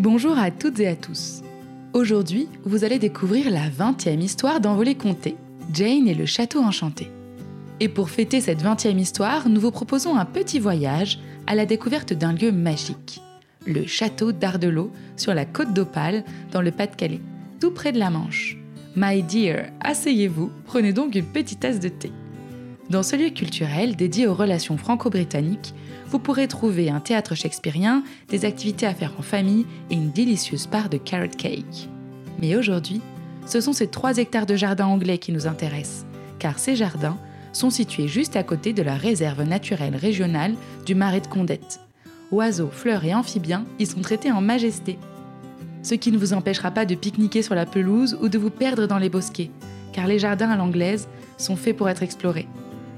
Bonjour à toutes et à tous. Aujourd'hui, vous allez découvrir la 20e histoire d'Envolée Comté, Jane et le Château Enchanté. Et pour fêter cette 20e histoire, nous vous proposons un petit voyage à la découverte d'un lieu magique, le château d'Ardelot sur la côte d'Opale dans le Pas-de-Calais, tout près de la Manche. My dear, asseyez-vous, prenez donc une petite tasse de thé. Dans ce lieu culturel dédié aux relations franco-britanniques, vous pourrez trouver un théâtre shakespearien, des activités à faire en famille et une délicieuse part de carrot cake. Mais aujourd'hui, ce sont ces 3 hectares de jardins anglais qui nous intéressent, car ces jardins sont situés juste à côté de la réserve naturelle régionale du Marais de Condette. Oiseaux, fleurs et amphibiens y sont traités en majesté. Ce qui ne vous empêchera pas de pique-niquer sur la pelouse ou de vous perdre dans les bosquets, car les jardins à l'anglaise sont faits pour être explorés.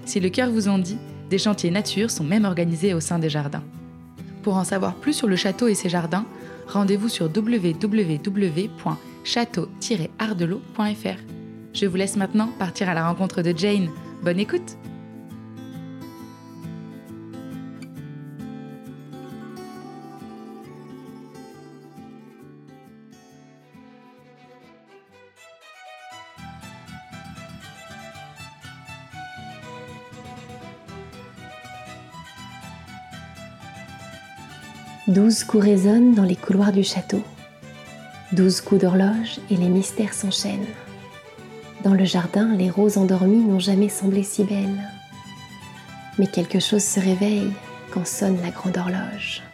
Si le cœur vous en dit, des chantiers nature sont même organisés au sein des jardins. Pour en savoir plus sur le château et ses jardins, rendez-vous sur www.château-ardelot.fr. Je vous laisse maintenant partir à la rencontre de Jane. Bonne écoute Douze coups résonnent dans les couloirs du château. Douze coups d'horloge et les mystères s'enchaînent. Dans le jardin, les roses endormies n'ont jamais semblé si belles. Mais quelque chose se réveille quand sonne la grande horloge.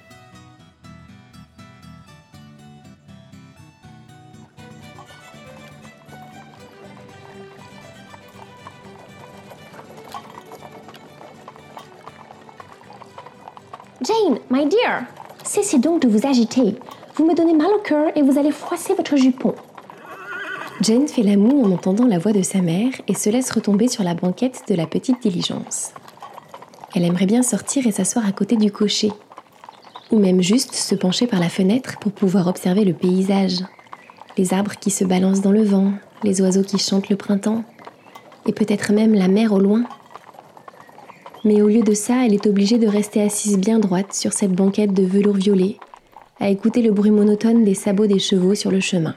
Jane, my dear, cessez donc de vous agiter. Vous me donnez mal au cœur et vous allez froisser votre jupon. Jane fait la moue en entendant la voix de sa mère et se laisse retomber sur la banquette de la petite diligence. Elle aimerait bien sortir et s'asseoir à côté du cocher, ou même juste se pencher par la fenêtre pour pouvoir observer le paysage, les arbres qui se balancent dans le vent, les oiseaux qui chantent le printemps, et peut-être même la mer au loin. Mais au lieu de ça, elle est obligée de rester assise bien droite sur cette banquette de velours violet, à écouter le bruit monotone des sabots des chevaux sur le chemin.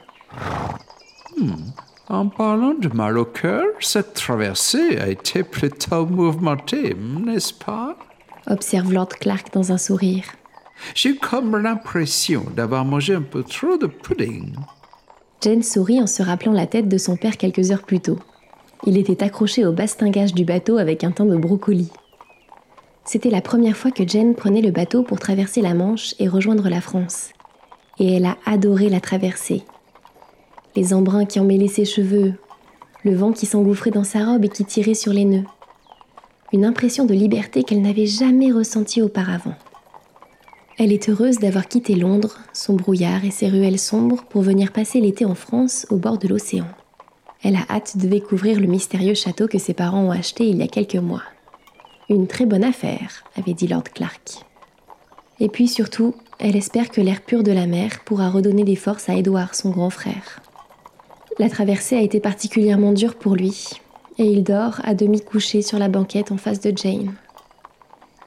En parlant de mal au cœur, cette traversée a été plutôt mouvementée, n'est-ce pas? Observe Lord Clark dans un sourire. J'ai comme l'impression d'avoir mangé un peu trop de pudding. Jane sourit en se rappelant la tête de son père quelques heures plus tôt. Il était accroché au bastingage du bateau avec un teint de brocoli. C'était la première fois que Jane prenait le bateau pour traverser la Manche et rejoindre la France. Et elle a adoré la traversée. Les embruns qui emmêlaient ses cheveux, le vent qui s'engouffrait dans sa robe et qui tirait sur les nœuds. Une impression de liberté qu'elle n'avait jamais ressentie auparavant. Elle est heureuse d'avoir quitté Londres, son brouillard et ses ruelles sombres pour venir passer l'été en France au bord de l'océan. Elle a hâte de découvrir le mystérieux château que ses parents ont acheté il y a quelques mois. Une très bonne affaire, avait dit Lord Clark. Et puis surtout, elle espère que l'air pur de la mer pourra redonner des forces à Édouard, son grand frère. La traversée a été particulièrement dure pour lui, et il dort à demi couché sur la banquette en face de Jane.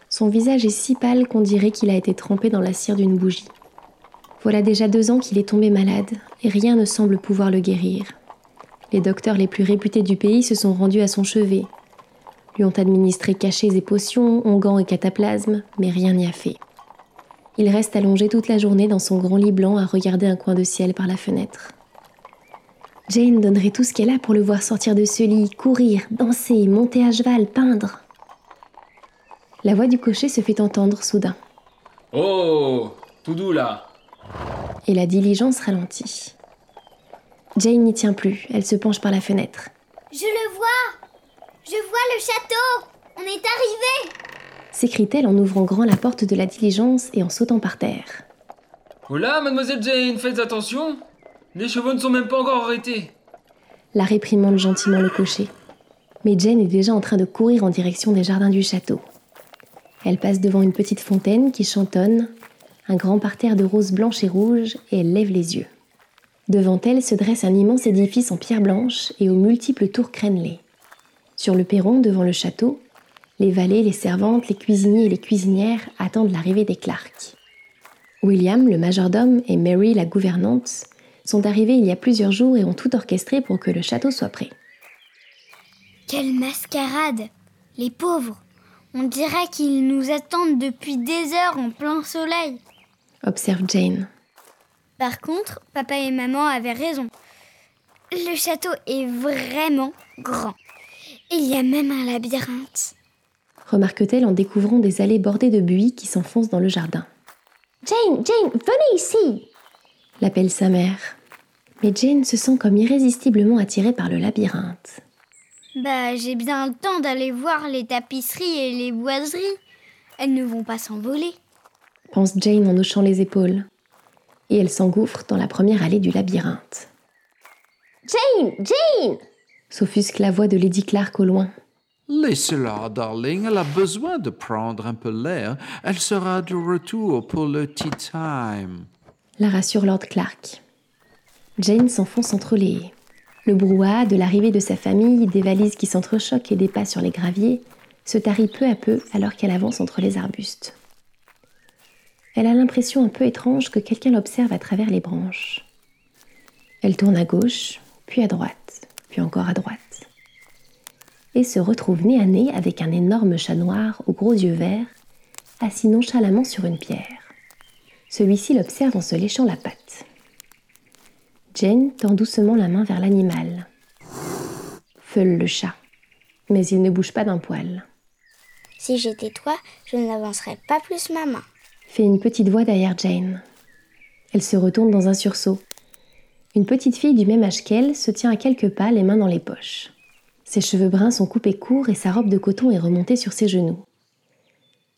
Son visage est si pâle qu'on dirait qu'il a été trempé dans la cire d'une bougie. Voilà déjà deux ans qu'il est tombé malade, et rien ne semble pouvoir le guérir. Les docteurs les plus réputés du pays se sont rendus à son chevet, lui ont administré cachets et potions, onguents et cataplasmes, mais rien n'y a fait. Il reste allongé toute la journée dans son grand lit blanc à regarder un coin de ciel par la fenêtre. Jane donnerait tout ce qu'elle a pour le voir sortir de ce lit, courir, danser, monter à cheval, peindre. La voix du cocher se fait entendre soudain, Oh, tout doux là. et la diligence ralentit. Jane n'y tient plus, elle se penche par la fenêtre. Je le vois Je vois le château On est arrivé s'écrie-t-elle en ouvrant grand la porte de la diligence et en sautant par terre. Là, mademoiselle Jane, faites attention. Les chevaux ne sont même pas encore arrêtés. La réprimande gentiment le cocher. Mais Jane est déjà en train de courir en direction des jardins du château. Elle passe devant une petite fontaine qui chantonne, un grand parterre de roses blanches et rouges, et elle lève les yeux. Devant elle se dresse un immense édifice en pierre blanche et aux multiples tours crénelées. Sur le perron, devant le château, les valets, les servantes, les cuisiniers et les cuisinières attendent l'arrivée des Clark. William, le majordome, et Mary, la gouvernante, sont arrivés il y a plusieurs jours et ont tout orchestré pour que le château soit prêt. Quelle mascarade Les pauvres On dirait qu'ils nous attendent depuis des heures en plein soleil. Observe Jane. Par contre, papa et maman avaient raison. Le château est vraiment grand. Il y a même un labyrinthe. Remarque-t-elle en découvrant des allées bordées de buis qui s'enfoncent dans le jardin. Jane, Jane, venez ici L'appelle sa mère. Mais Jane se sent comme irrésistiblement attirée par le labyrinthe. Bah, j'ai bien le temps d'aller voir les tapisseries et les boiseries. Elles ne vont pas s'envoler. Pense Jane en hochant les épaules. Et elle s'engouffre dans la première allée du labyrinthe. Jane, Jane S'offusque la voix de Lady Clark au loin. Laissez-la, darling, elle a besoin de prendre un peu l'air. Elle sera de retour pour le tea time. La rassure Lord Clark. Jane s'enfonce entre les haies. Le brouhaha de l'arrivée de sa famille, des valises qui s'entrechoquent et des pas sur les graviers, se tarit peu à peu alors qu'elle avance entre les arbustes. Elle a l'impression un peu étrange que quelqu'un l'observe à travers les branches. Elle tourne à gauche, puis à droite, puis encore à droite. Et se retrouve nez à nez avec un énorme chat noir aux gros yeux verts, assis nonchalamment sur une pierre. Celui-ci l'observe en se léchant la patte. Jane tend doucement la main vers l'animal. Feule le chat, mais il ne bouge pas d'un poil. Si j'étais toi, je n'avancerais pas plus ma main. Fait une petite voix derrière Jane. Elle se retourne dans un sursaut. Une petite fille du même âge qu'elle se tient à quelques pas, les mains dans les poches. Ses cheveux bruns sont coupés courts et sa robe de coton est remontée sur ses genoux.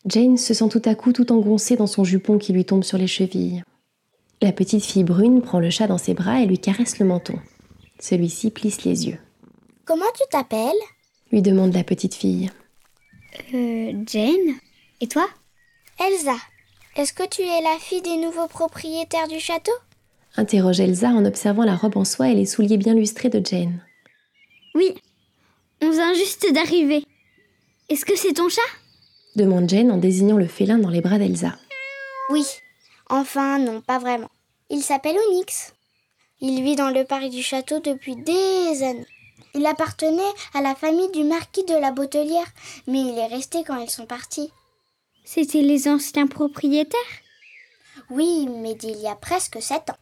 Jane se sent tout à coup tout engoncée dans son jupon qui lui tombe sur les chevilles. La petite fille brune prend le chat dans ses bras et lui caresse le menton. Celui-ci plisse les yeux. Comment tu t'appelles? lui demande la petite fille. Euh, Jane? Et toi? Elsa. Est-ce que tu es la fille des nouveaux propriétaires du château? Interroge Elsa en observant la robe en soie et les souliers bien lustrés de Jane. Oui, on vient juste d'arriver. Est-ce que c'est ton chat? demande Jane en désignant le félin dans les bras d'Elsa. Oui. Enfin, non, pas vraiment. Il s'appelle Onyx. Il vit dans le parc du château depuis des années. Il appartenait à la famille du marquis de la Bottelière, mais il est resté quand ils sont partis. C'étaient les anciens propriétaires? Oui, mais d'il y a presque sept ans.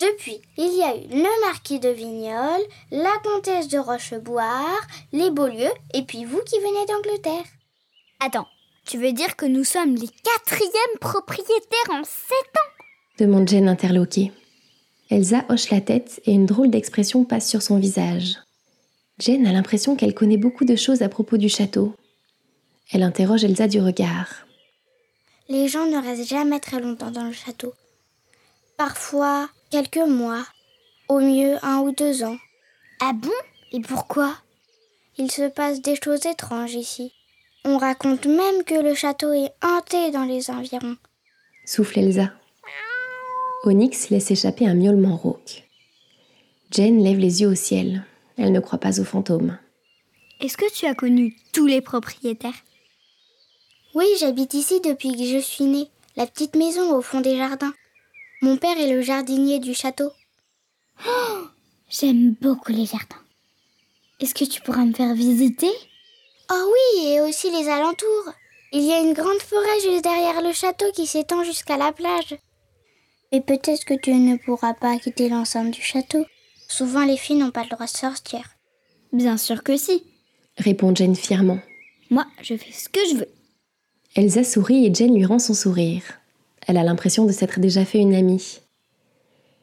Depuis, il y a eu le marquis de Vignol, la comtesse de Rocheboire, les Beaulieu, et puis vous qui venez d'Angleterre. Attends, tu veux dire que nous sommes les quatrièmes propriétaires en sept ans? Demande Jane interloquée. Elsa hoche la tête et une drôle d'expression passe sur son visage. Jane a l'impression qu'elle connaît beaucoup de choses à propos du château. Elle interroge Elsa du regard. Les gens ne restent jamais très longtemps dans le château. Parfois quelques mois, au mieux un ou deux ans. Ah bon? Et pourquoi? Il se passe des choses étranges ici. On raconte même que le château est hanté dans les environs. Souffle Elsa. Onyx laisse échapper un miaulement rauque. Jane lève les yeux au ciel. Elle ne croit pas aux fantômes. Est-ce que tu as connu tous les propriétaires? Oui, j'habite ici depuis que je suis née. La petite maison au fond des jardins. Mon père est le jardinier du château. Oh, J'aime beaucoup les jardins. Est-ce que tu pourras me faire visiter? Oh oui, et aussi les alentours. Il y a une grande forêt juste derrière le château qui s'étend jusqu'à la plage. Et peut-être que tu ne pourras pas quitter l'enceinte du château. Souvent les filles n'ont pas le droit de sortir. Bien sûr que si, répond Jane fièrement. Moi, je fais ce que je veux. Elsa sourit et Jane lui rend son sourire. Elle a l'impression de s'être déjà fait une amie.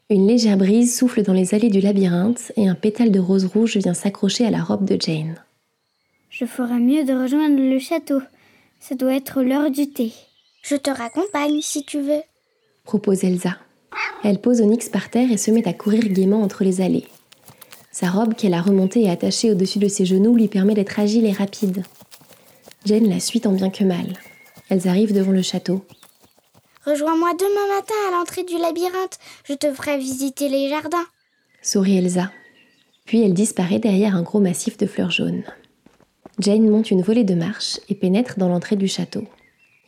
Une légère brise souffle dans les allées du labyrinthe et un pétale de rose rouge vient s'accrocher à la robe de Jane. Je ferais mieux de rejoindre le château. Ça doit être l'heure du thé. Je te raccompagne si tu veux, propose Elsa. Elle pose Onyx par terre et se met à courir gaiement entre les allées. Sa robe qu'elle a remontée et attachée au-dessus de ses genoux lui permet d'être agile et rapide. Jane la suit tant bien que mal. Elles arrivent devant le château. Rejoins-moi demain matin à l'entrée du labyrinthe. Je te ferai visiter les jardins. Sourit Elsa. Puis elle disparaît derrière un gros massif de fleurs jaunes. Jane monte une volée de marche et pénètre dans l'entrée du château.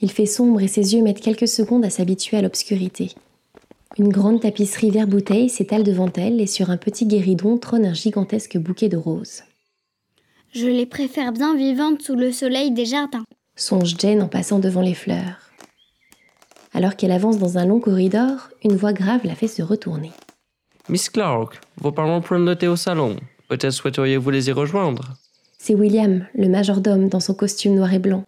Il fait sombre et ses yeux mettent quelques secondes à s'habituer à l'obscurité. Une grande tapisserie vert bouteille s'étale devant elle et sur un petit guéridon trône un gigantesque bouquet de roses. Je les préfère bien vivantes sous le soleil des jardins. Songe Jane en passant devant les fleurs. Alors qu'elle avance dans un long corridor, une voix grave la fait se retourner. Miss Clark, vos parents prennent le thé au salon. Peut-être souhaiteriez-vous les y rejoindre? C'est William, le majordome, dans son costume noir et blanc.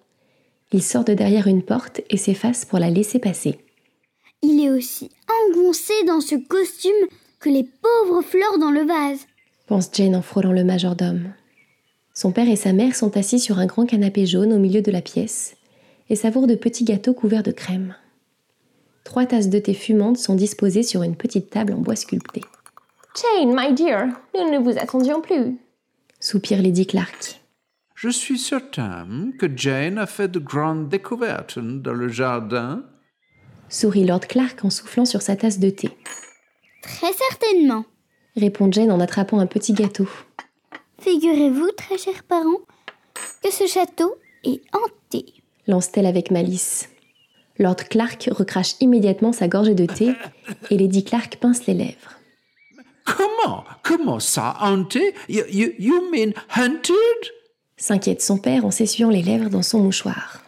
Il sort de derrière une porte et s'efface pour la laisser passer. Il est aussi engoncé dans ce costume que les pauvres fleurs dans le vase. pense Jane en frôlant le majordome. Son père et sa mère sont assis sur un grand canapé jaune au milieu de la pièce et savourent de petits gâteaux couverts de crème. Trois tasses de thé fumantes sont disposées sur une petite table en bois sculpté. Jane, my dear, nous ne vous attendions plus. Soupire Lady Clark. Je suis certain que Jane a fait de grandes découvertes dans le jardin. Sourit Lord Clark en soufflant sur sa tasse de thé. Très certainement. Répond Jane en attrapant un petit gâteau. Figurez-vous, très chers parents, que ce château est hanté. Lance-t-elle avec malice. Lord Clark recrache immédiatement sa gorgée de thé et Lady Clark pince les lèvres. Comment? Comment ça, hanté? You, you, you mean hunted? S'inquiète son père en s'essuyant les lèvres dans son mouchoir.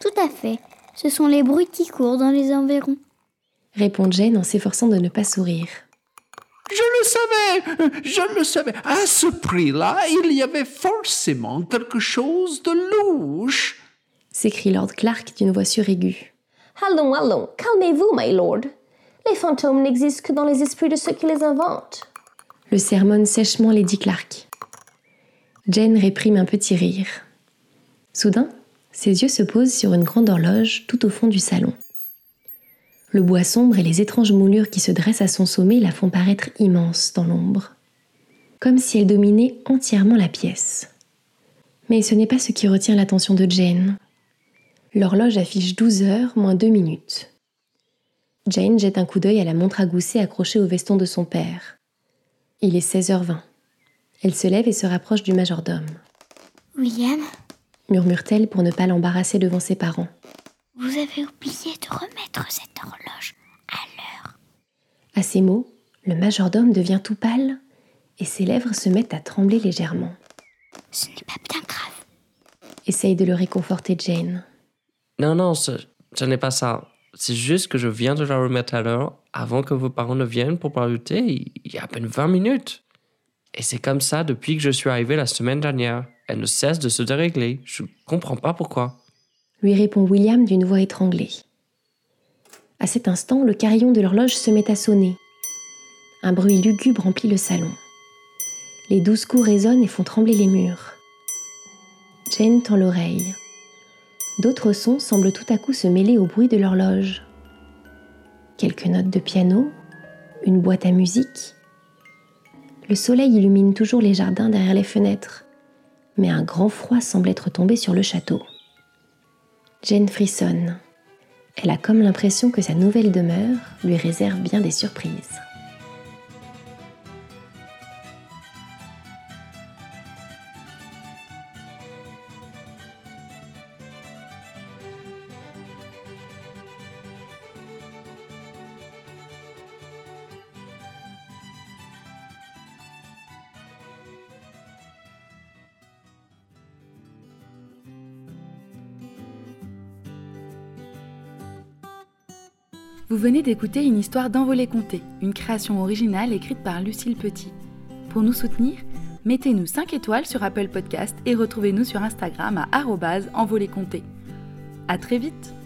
Tout à fait. Ce sont les bruits qui courent dans les environs. Répond Jane en s'efforçant de ne pas sourire. Je le savais Je le savais À ce prix-là, il y avait forcément quelque chose de louche S'écrie Lord Clark d'une voix suraiguë. Allons, allons, calmez-vous, my lord. Les fantômes n'existent que dans les esprits de ceux qui les inventent. Le sermonne sèchement Lady Clark. Jane réprime un petit rire. Soudain, ses yeux se posent sur une grande horloge tout au fond du salon. Le bois sombre et les étranges moulures qui se dressent à son sommet la font paraître immense dans l'ombre, comme si elle dominait entièrement la pièce. Mais ce n'est pas ce qui retient l'attention de Jane. L'horloge affiche 12 heures moins 2 minutes. Jane jette un coup d'œil à la montre à gousset accrochée au veston de son père. Il est 16h20. Elle se lève et se rapproche du majordome. William, Murmure-t-elle pour ne pas l'embarrasser devant ses parents. vous avez oublié de remettre cette horloge à l'heure. À ces mots, le majordome devient tout pâle et ses lèvres se mettent à trembler légèrement. Ce n'est pas bien grave. Essaye de le réconforter Jane. Non, non, ce, n'est pas ça. C'est juste que je viens de la remettre à l'heure avant que vos parents ne viennent pour thé il y a à peine 20 minutes. Et c'est comme ça depuis que je suis arrivé la semaine dernière. Elle ne cesse de se dérégler. Je ne comprends pas pourquoi. lui répond William d'une voix étranglée. À cet instant, le carillon de l'horloge se met à sonner. Un bruit lugubre remplit le salon. Les douze coups résonnent et font trembler les murs. Jane tend l'oreille. D'autres sons semblent tout à coup se mêler au bruit de l'horloge. Quelques notes de piano, une boîte à musique. Le soleil illumine toujours les jardins derrière les fenêtres, mais un grand froid semble être tombé sur le château. Jane frissonne. Elle a comme l'impression que sa nouvelle demeure lui réserve bien des surprises. Vous venez d'écouter une histoire d'Envolée Comté, une création originale écrite par Lucille Petit. Pour nous soutenir, mettez-nous 5 étoiles sur Apple Podcast et retrouvez-nous sur Instagram à arrobase envolée. À très vite